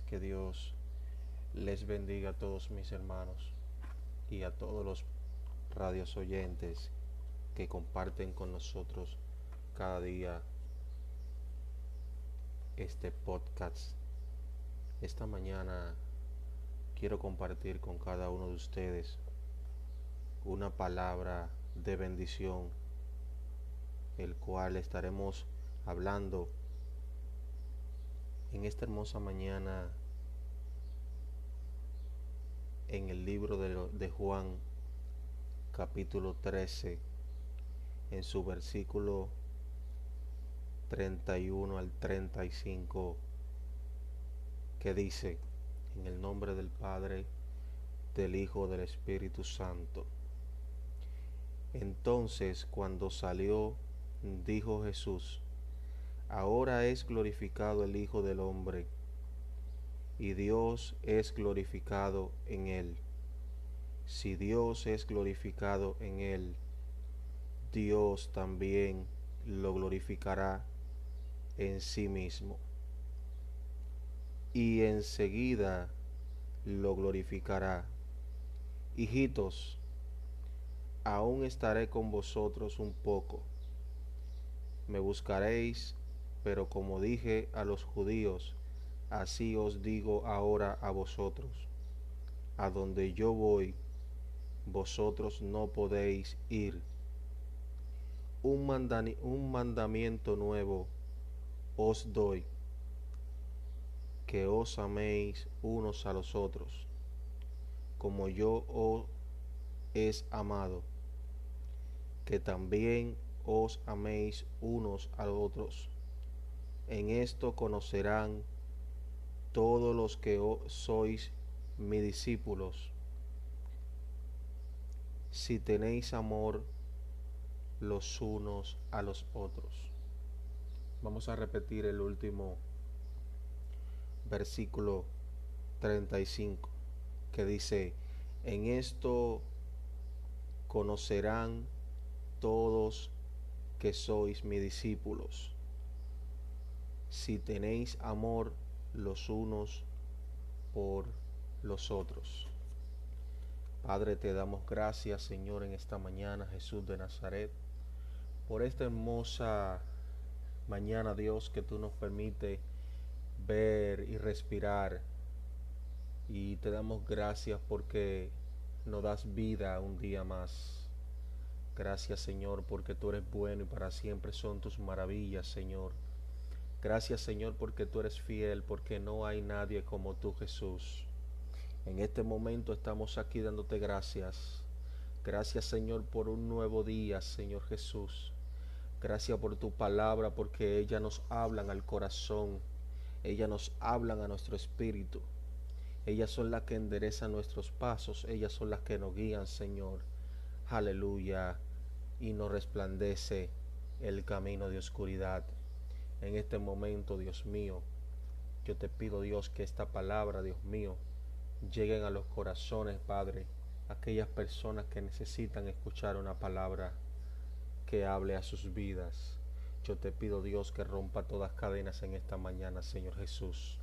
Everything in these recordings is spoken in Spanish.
que Dios les bendiga a todos mis hermanos y a todos los radios oyentes que comparten con nosotros cada día este podcast. Esta mañana quiero compartir con cada uno de ustedes una palabra de bendición, el cual estaremos hablando en esta hermosa mañana en el libro de, Juan capítulo 13 en su versículo 31 al 35 que dice en el nombre del Padre del Hijo del Espíritu Santo. Entonces cuando salió dijo Jesús ahora es glorificado el Hijo del Hombre, y Dios es glorificado en él. Si Dios es glorificado en él, Dios también lo glorificará en sí mismo. Y enseguida lo glorificará. Hijitos, aún estaré con vosotros un poco. Me buscaréis pero como dije a los judíos, así os digo ahora a vosotros, a donde yo voy, vosotros no podéis ir. Un, un mandamiento nuevo os doy, que os améis unos a los otros, como yo os es amado, que también os améis unos a los otros en esto conocerán todos los que sois mis discípulos, si tenéis amor los unos a los otros. Vamos a repetir el último versículo 35 que dice, en esto conocerán todos que sois mis discípulos si tenéis amor los unos por los otros. Padre, te damos gracias, Señor, en esta mañana, Jesús de Nazaret, por esta hermosa mañana, Dios, que tú nos permite ver y respirar. Y te damos gracias porque nos das vida un día más. Gracias, Señor, porque tú eres bueno y para siempre son tus maravillas, Señor. Gracias Señor porque tú eres fiel, porque no hay nadie como tú Jesús. En este momento estamos aquí dándote gracias. Gracias Señor por un nuevo día, Señor Jesús. Gracias por tu palabra, porque ella nos hablan al corazón. Ellas nos hablan a nuestro espíritu. Ellas son las que enderezan nuestros pasos. Ellas son las que nos guían, Señor. Aleluya. Y nos resplandece el camino de oscuridad en este momento, Dios mío. Yo te pido, Dios, que esta palabra, Dios mío, lleguen a los corazones, Padre, aquellas personas que necesitan escuchar una palabra que hable a sus vidas. Yo te pido, Dios, que rompa todas cadenas en esta mañana, Señor Jesús.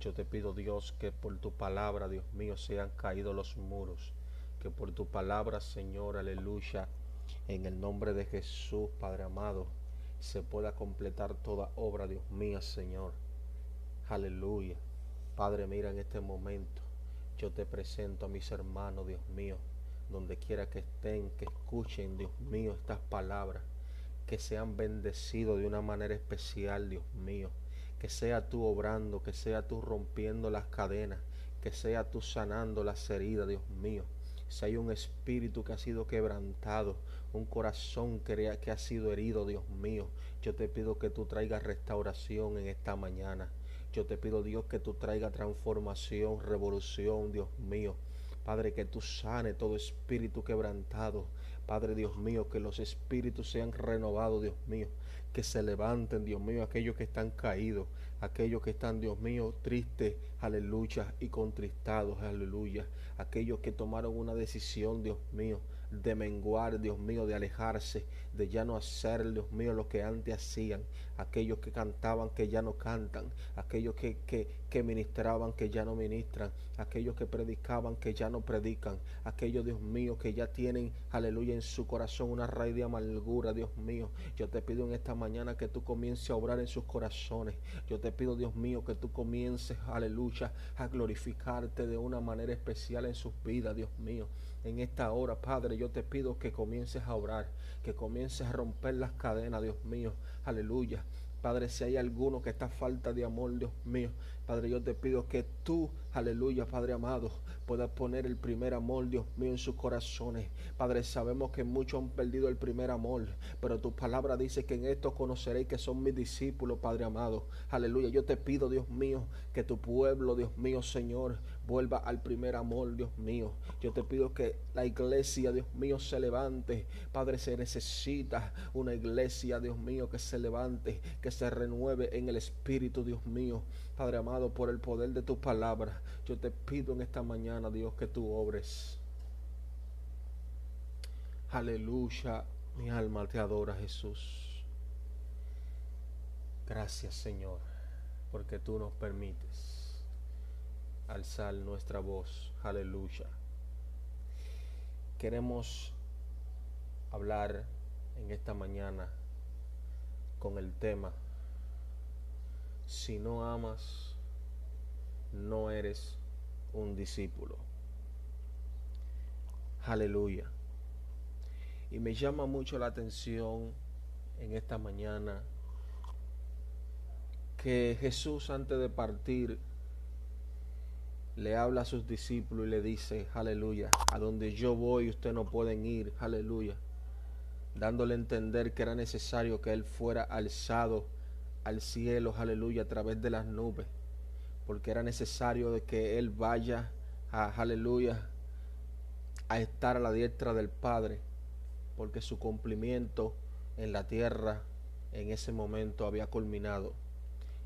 Yo te pido, Dios, que por tu palabra, Dios mío, sean caídos los muros. Que por tu palabra, Señor, aleluya, en el nombre de Jesús, Padre amado, se pueda completar toda obra, Dios mío, Señor. Aleluya. Padre, mira en este momento. Yo te presento a mis hermanos, Dios mío, donde quiera que estén, que escuchen, Dios mío, estas palabras, que sean bendecidos de una manera especial, Dios mío. Que sea tú obrando, que sea tú rompiendo las cadenas, que sea tú sanando las heridas, Dios mío si hay un espíritu que ha sido quebrantado, un corazón que, ha sido herido, Dios mío, yo te pido que tú traigas restauración en esta mañana. Yo te pido, Dios, que tú traigas transformación, revolución, Dios mío. Padre, que tú sane todo espíritu quebrantado. Padre Dios mío, que los espíritus sean renovados, Dios mío, que se levanten, Dios mío, aquellos que están caídos, aquellos que están, Dios mío, tristes, aleluya, y contristados, aleluya, aquellos que tomaron una decisión, Dios mío, de menguar, Dios mío, de alejarse, de ya no hacer, Dios mío, lo que antes hacían, aquellos que cantaban que ya no cantan, aquellos que, que, que ministraban que ya no ministran, aquellos que predicaban que ya no predican, aquellos, Dios mío, que ya tienen, aleluya, en su corazón una raíz de amargura, Dios mío. Yo te pido en esta mañana que tú comiences a obrar en sus corazones. Yo te pido, Dios mío, que tú comiences, aleluya, a glorificarte de una manera especial en sus vidas, Dios mío en esta hora, Padre, yo te pido que comiences a orar, que comiences a romper las cadenas, Dios mío. Aleluya. Padre, si hay alguno que está falta de amor, Dios mío, Padre, yo te pido que tú, aleluya, Padre amado, puedas poner el primer amor, Dios mío, en sus corazones. Padre, sabemos que muchos han perdido el primer amor, pero tu palabra dice que en esto conoceréis que son mis discípulos, Padre amado. Aleluya, yo te pido, Dios mío, que tu pueblo, Dios mío, Señor, vuelva al primer amor, Dios mío. Yo te pido que la iglesia, Dios mío, se levante. Padre, se necesita una iglesia, Dios mío, que se levante, que se renueve en el Espíritu, Dios mío. Padre amado, por el poder de tu palabra, yo te pido en esta mañana, Dios, que tú obres. Aleluya, mi alma te adora, Jesús. Gracias, Señor, porque tú nos permites alzar nuestra voz. Aleluya. Queremos hablar en esta mañana con el tema si no amas, no eres un discípulo. Aleluya. Y me llama mucho la atención en esta mañana que Jesús antes de partir le habla a sus discípulos y le dice, aleluya, a donde yo voy ustedes no pueden ir, aleluya, dándole a entender que era necesario que él fuera alzado al cielo, aleluya, a través de las nubes, porque era necesario de que Él vaya a, aleluya, a estar a la diestra del Padre, porque su cumplimiento en la tierra en ese momento había culminado.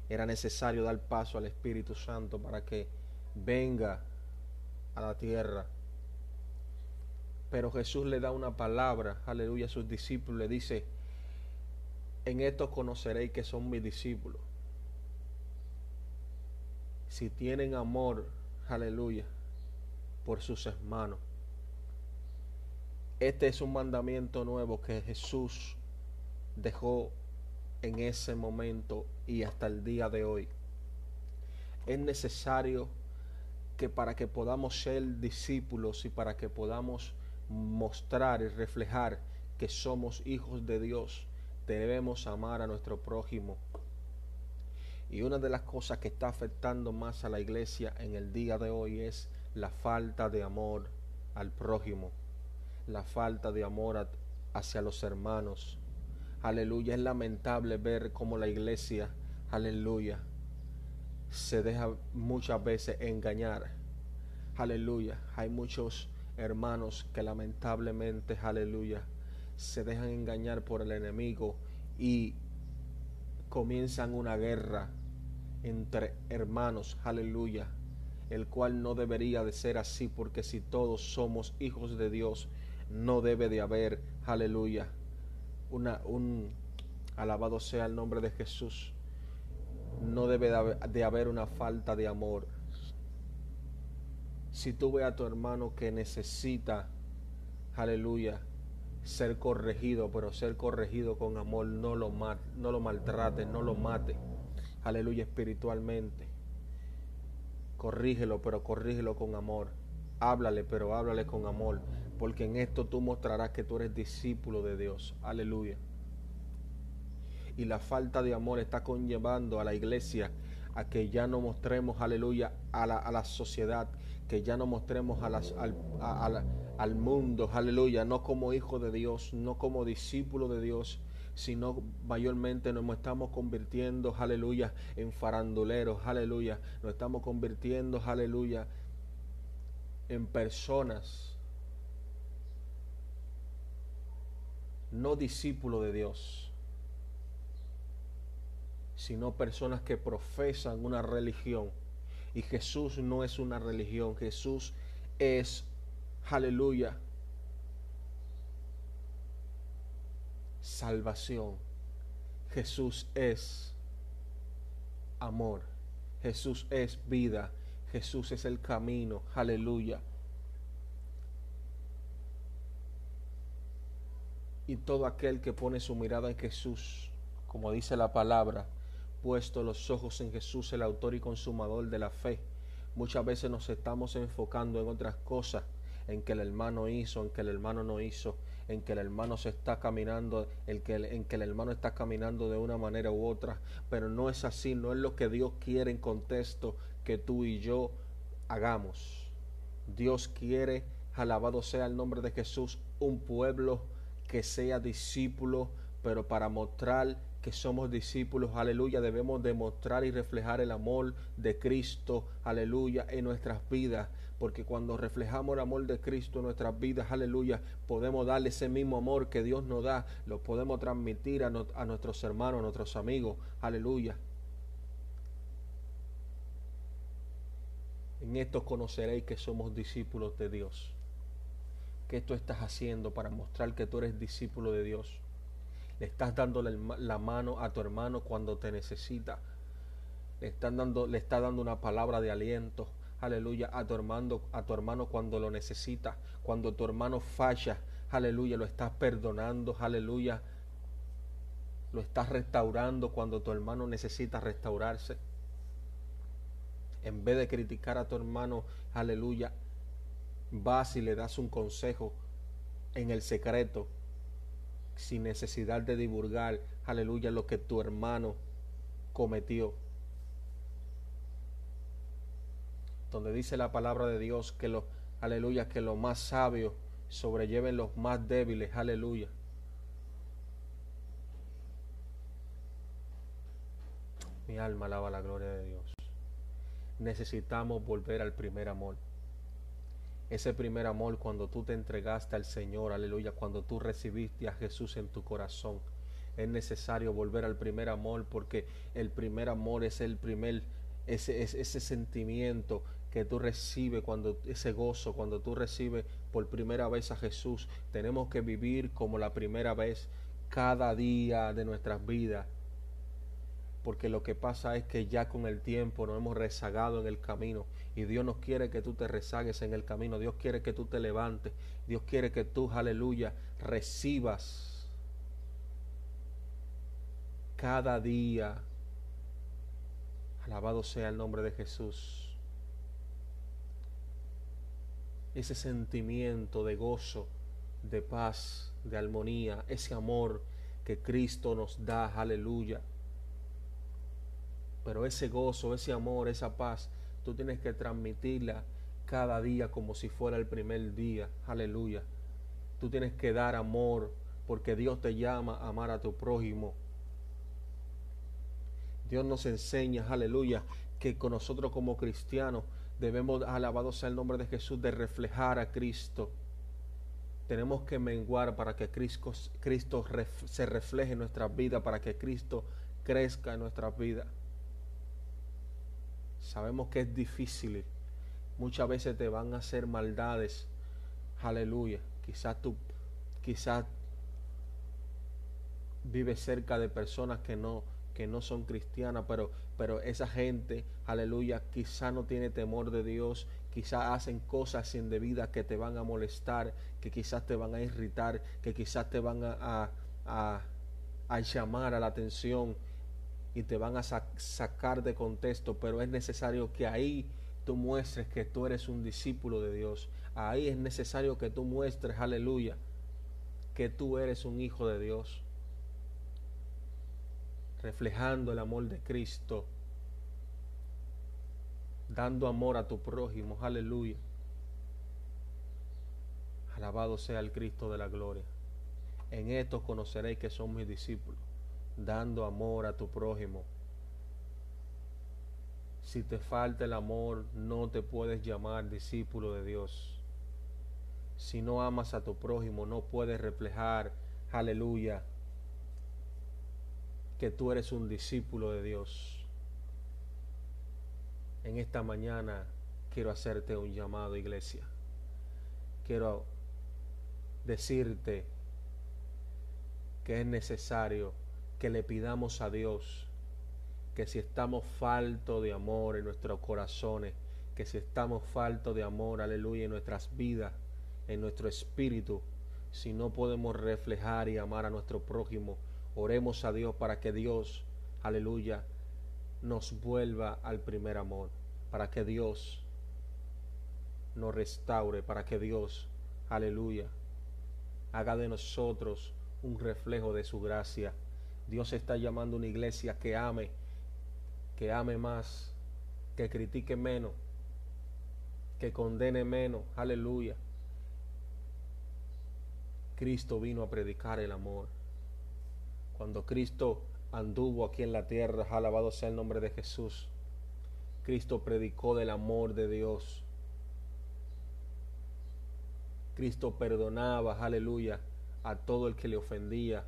Era necesario dar paso al Espíritu Santo para que venga a la tierra. Pero Jesús le da una palabra, aleluya, a sus discípulos, le dice, en esto conoceréis que son mis discípulos. Si tienen amor, aleluya, por sus hermanos. Este es un mandamiento nuevo que Jesús dejó en ese momento y hasta el día de hoy. Es necesario que para que podamos ser discípulos y para que podamos mostrar y reflejar que somos hijos de Dios, debemos amar a nuestro prójimo. Y una de las cosas que está afectando más a la iglesia en el día de hoy es la falta de amor al prójimo, la falta de amor hacia los hermanos. Aleluya, es lamentable ver cómo la iglesia, aleluya, se deja muchas veces engañar. Aleluya, hay muchos hermanos que lamentablemente, aleluya, se dejan engañar por el enemigo y comienzan una guerra entre hermanos, aleluya, el cual no debería de ser así porque si todos somos hijos de Dios, no debe de haber, aleluya, una, un, alabado sea el nombre de Jesús, no debe de haber una falta de amor. Si tú ves a tu hermano que necesita, aleluya, ser corregido, pero ser corregido con amor, no lo, no lo maltrate, no lo mate. Aleluya espiritualmente. Corrígelo, pero corrígelo con amor. Háblale, pero háblale con amor, porque en esto tú mostrarás que tú eres discípulo de Dios. Aleluya. Y la falta de amor está conllevando a la iglesia a que ya no mostremos, aleluya, a la, a la sociedad, que ya no mostremos a, las, al, al mundo, aleluya, no como hijo de Dios, no como discípulo de Dios, sino mayormente nos estamos convirtiendo, aleluya, en faranduleros, aleluya, nos estamos convirtiendo, aleluya, en personas no discípulos de Dios, sino personas que profesan una religión. Y Jesús no es una religión, Jesús es, aleluya, salvación. Jesús es amor. Jesús es vida. Jesús es el camino. Aleluya. Y todo aquel que pone su mirada en Jesús, como dice la palabra, puesto los ojos en Jesús, el autor y consumador de la fe. Muchas veces nos estamos enfocando en otras cosas, en que el hermano hizo, en que el hermano no hizo, en que el hermano se está caminando, el que, en que el hermano está caminando de una manera u otra, pero no es así, no es lo que Dios quiere en contexto que tú y yo hagamos. Dios quiere, alabado sea el nombre de Jesús, un pueblo que sea discípulo, pero para mostrar que somos discípulos, aleluya, debemos demostrar y reflejar el amor de Cristo, aleluya, en nuestras vidas porque cuando reflejamos el amor de Cristo en nuestras vidas, aleluya, podemos darle ese mismo amor que Dios nos da, lo podemos transmitir a, nuestros hermanos, a nuestros amigos, aleluya. En esto conoceréis que somos discípulos de Dios. ¿Qué tú estás haciendo para mostrar que tú eres discípulo de Dios? Estás dando la mano a tu hermano cuando te necesita. Le, están dando, le estás dando una palabra de aliento aleluya, a tu hermano, a tu hermano cuando lo necesita, cuando tu hermano falla, aleluya, lo estás perdonando, aleluya, lo estás restaurando cuando tu hermano necesita restaurarse. En vez de criticar a tu hermano, aleluya, vas y le das un consejo en el secreto, sin necesidad de divulgar, aleluya, lo que tu hermano cometió. donde dice la palabra de Dios que los, aleluya, que los más sabios sobrelleven los más débiles, aleluya. Mi alma alaba la gloria de Dios. Necesitamos volver al primer amor. Ese primer amor cuando tú te entregaste al Señor, aleluya, cuando tú recibiste a Jesús en tu corazón. Es necesario volver al primer amor porque el primer amor es el primer, ese, ese sentimiento que tú recibes cuando ese gozo, cuando tú recibes por primera vez a Jesús, tenemos que vivir como la primera vez cada día de nuestras vidas. Porque lo que pasa es que ya con el tiempo nos hemos rezagado en el camino y Dios no quiere que tú te rezagues en el camino, Dios quiere que tú te levantes, Dios quiere que tú, aleluya, recibas cada día. Alabado sea el nombre de Jesús ese sentimiento de gozo, de paz, de armonía, ese amor que Cristo nos da, aleluya. Pero ese gozo, ese amor, esa paz, tú tienes que transmitirla cada día como si fuera el primer día, aleluya. Tú tienes que dar amor porque Dios te llama a amar a tu prójimo. Dios nos enseña, aleluya, que con nosotros como cristianos Debemos, alabado sea el nombre de Jesús, de reflejar a Cristo. Tenemos que menguar para que Cristo, se refleje en nuestra vida, para que Cristo crezca en nuestra vida. Sabemos que es difícil. Muchas veces te van a hacer maldades. Aleluya. Quizás tú, quizás vives cerca de personas que no, que no son cristianas, pero, pero esa gente, aleluya, quizá no tiene temor de Dios, quizás hacen cosas indebidas que te van a molestar, que quizás te van a irritar, que quizás te van a, a, a, llamar a la atención y te van a sacar de contexto, pero es necesario que ahí tú muestres que tú eres un discípulo de Dios. Ahí es necesario que tú muestres, aleluya, que tú eres un hijo de Dios reflejando el amor de Cristo, dando amor a tu prójimo, aleluya. Alabado sea el Cristo de la gloria. En esto conoceréis que son mis discípulos, dando amor a tu prójimo. Si te falta el amor, no te puedes llamar discípulo de Dios. Si no amas a tu prójimo, no puedes reflejar, aleluya, que tú eres un discípulo de Dios. En esta mañana quiero hacerte un llamado, iglesia. Quiero decirte que es necesario que le pidamos a Dios que si estamos faltos de amor en nuestros corazones, que si estamos faltos de amor, aleluya, en nuestras vidas, en nuestro espíritu, si no podemos reflejar y amar a nuestro prójimo, oremos a Dios para que Dios, aleluya, nos vuelva al primer amor, para que Dios nos restaure, para que Dios, aleluya, haga de nosotros un reflejo de su gracia. Dios está llamando a una iglesia que ame, que ame más, que critique menos, que condene menos, aleluya, Cristo vino a predicar el amor. Cuando Cristo anduvo aquí en la tierra, alabado sea el nombre de Jesús, Cristo predicó del amor de Dios. Cristo perdonaba, aleluya, a todo el que le ofendía.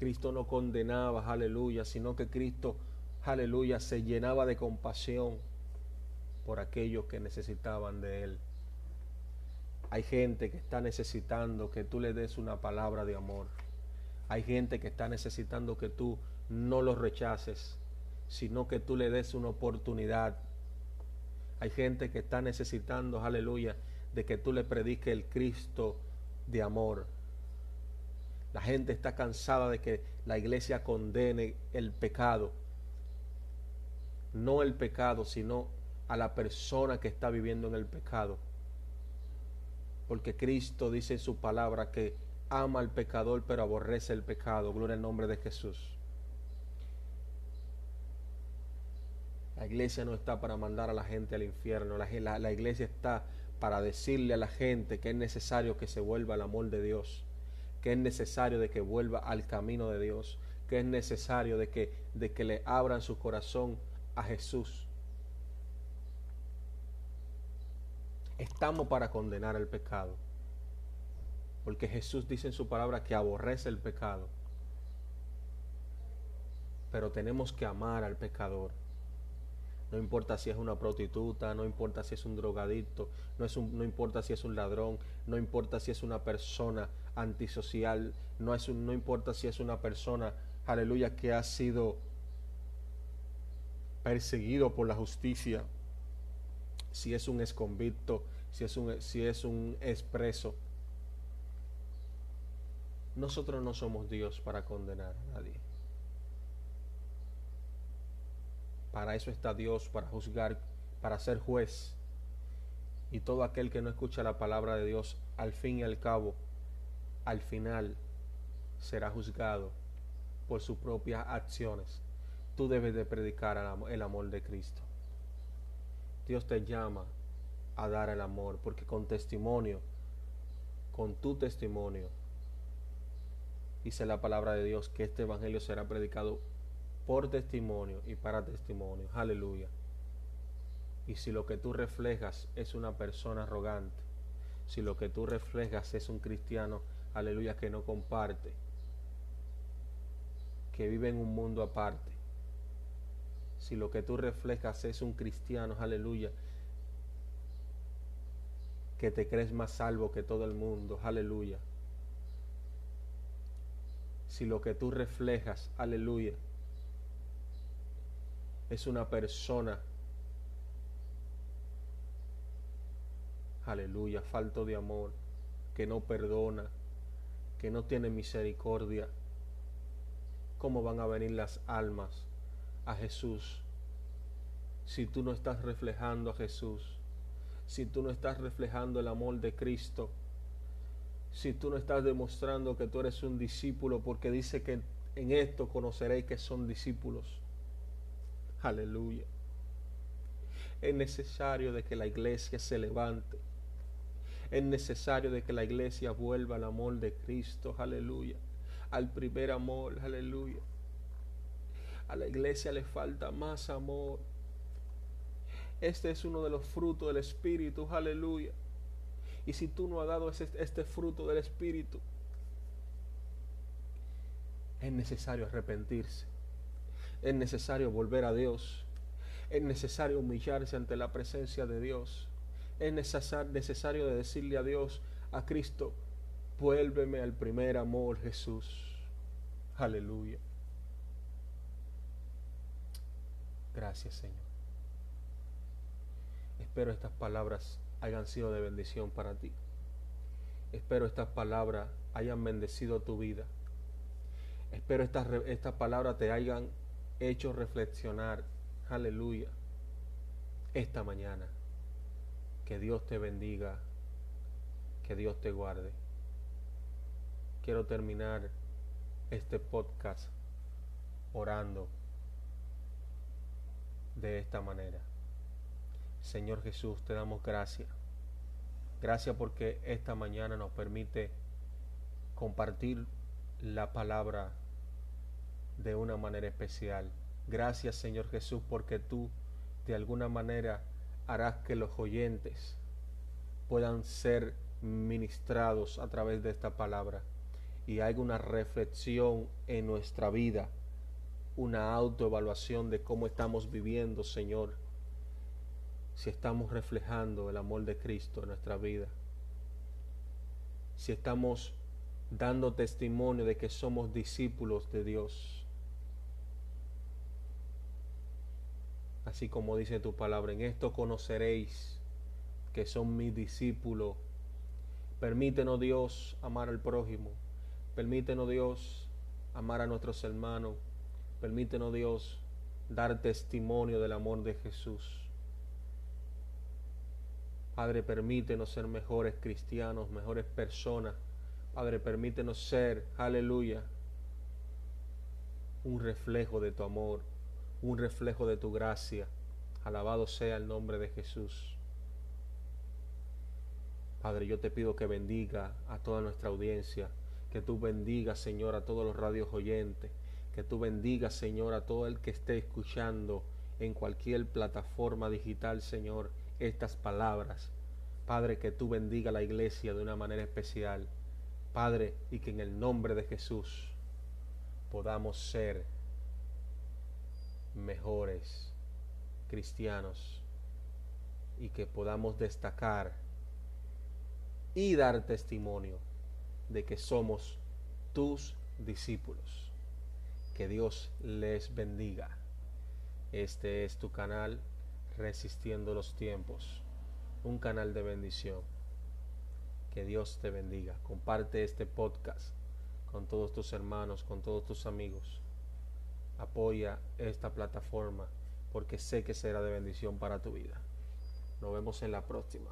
Cristo no condenaba, aleluya, sino que Cristo, aleluya, se llenaba de compasión por aquellos que necesitaban de Él. Hay gente que está necesitando que tú le des una palabra de amor. Hay gente que está necesitando que tú no los rechaces, sino que tú le des una oportunidad. Hay gente que está necesitando, aleluya, de que tú le prediques el Cristo de amor. La gente está cansada de que la iglesia condene el pecado. No el pecado, sino a la persona que está viviendo en el pecado porque Cristo dice en su palabra que ama al pecador pero aborrece el pecado. Gloria al nombre de Jesús. La iglesia no está para mandar a la gente al infierno, la, la, iglesia está para decirle a la gente que es necesario que se vuelva al amor de Dios, que es necesario de que vuelva al camino de Dios, que es necesario de que, de que le abran su corazón a Jesús. estamos para condenar el pecado. Porque Jesús dice en su palabra que aborrece el pecado. Pero tenemos que amar al pecador. No importa si es una prostituta, no importa si es un drogadicto, no, es no importa si es un ladrón, no importa si es una persona antisocial, no, es no importa si es una persona, aleluya, que ha sido perseguido por la justicia si es un esconvicto, si es un, si es un expreso. Nosotros no somos Dios para condenar a nadie. Para eso está Dios, para juzgar, para ser juez. Y todo aquel que no escucha la palabra de Dios, al fin y al cabo, al final, será juzgado por sus propias acciones. Tú debes de predicar el amor de Cristo. Dios te llama a dar el amor, porque con testimonio, con tu testimonio, dice la palabra de Dios que este evangelio será predicado por testimonio y para testimonio. Aleluya. Y si lo que tú reflejas es una persona arrogante, si lo que tú reflejas es un cristiano, aleluya, que no comparte, que vive en un mundo aparte, si lo que tú reflejas es un cristiano, aleluya, que te crees más salvo que todo el mundo, aleluya. Si lo que tú reflejas, aleluya, es una persona, aleluya, falto de amor, que no perdona, que no tiene misericordia, ¿cómo van a venir las almas a Jesús si tú no estás reflejando a Jesús, si tú no estás reflejando el amor de Cristo, si tú no estás demostrando que tú eres un discípulo, porque dice que en esto conoceréis que son discípulos. Aleluya. Es necesario de que la iglesia se levante. Es necesario de que la iglesia vuelva al amor de Cristo. Aleluya. Al primer amor. Aleluya. A la iglesia le falta más amor. Este es uno de los frutos del Espíritu, aleluya. Y si tú no has dado este, fruto del Espíritu, Es necesario arrepentirse. Es necesario volver a Dios. Es necesario humillarse ante la presencia de Dios. Es necesario decirle a Dios, a Cristo, vuélveme al primer amor, Jesús. Aleluya. Gracias, Señor. Espero estas palabras hayan sido de bendición para ti. Espero estas palabras hayan bendecido tu vida. Espero estas, estas palabras te hayan hecho reflexionar. Aleluya. Esta mañana. Que Dios te bendiga. Que Dios te guarde. Quiero terminar este podcast orando de esta manera. Señor Jesús, te damos gracias. Gracias porque esta mañana nos permite compartir la palabra de una manera especial. Gracias Señor Jesús porque tú de alguna manera harás que los oyentes puedan ser ministrados a través de esta palabra y hay una reflexión en nuestra vida, una autoevaluación de cómo estamos viviendo, Señor, si estamos reflejando el amor de Cristo en nuestra vida, si estamos dando testimonio de que somos discípulos de Dios. Así como dice tu palabra, en esto conoceréis que son mis discípulos. Permítenos Dios amar al prójimo. Permítenos Dios amar a nuestros hermanos. Permítenos Dios dar testimonio del amor de Jesús. Padre, permítenos ser mejores cristianos, mejores personas. Padre, permítenos ser, aleluya, un reflejo de tu amor, un reflejo de tu gracia. Alabado sea el nombre de Jesús. Padre, yo te pido que bendiga a toda nuestra audiencia, que tú bendigas, Señor, a todos los radios oyentes, que tú bendigas, Señor, a todo el que esté escuchando en cualquier plataforma digital, Señor, estas palabras. Padre, que tú bendiga a la iglesia de una manera especial. Padre, y que en el nombre de Jesús podamos ser mejores cristianos y que podamos destacar y dar testimonio de que somos tus discípulos. Que Dios les bendiga. Este es tu canal Resistiendo los Tiempos, un canal de bendición. Que Dios te bendiga. Comparte este podcast con todos tus hermanos, con todos tus amigos apoya esta plataforma porque sé que será de bendición para tu vida. Nos vemos en la próxima.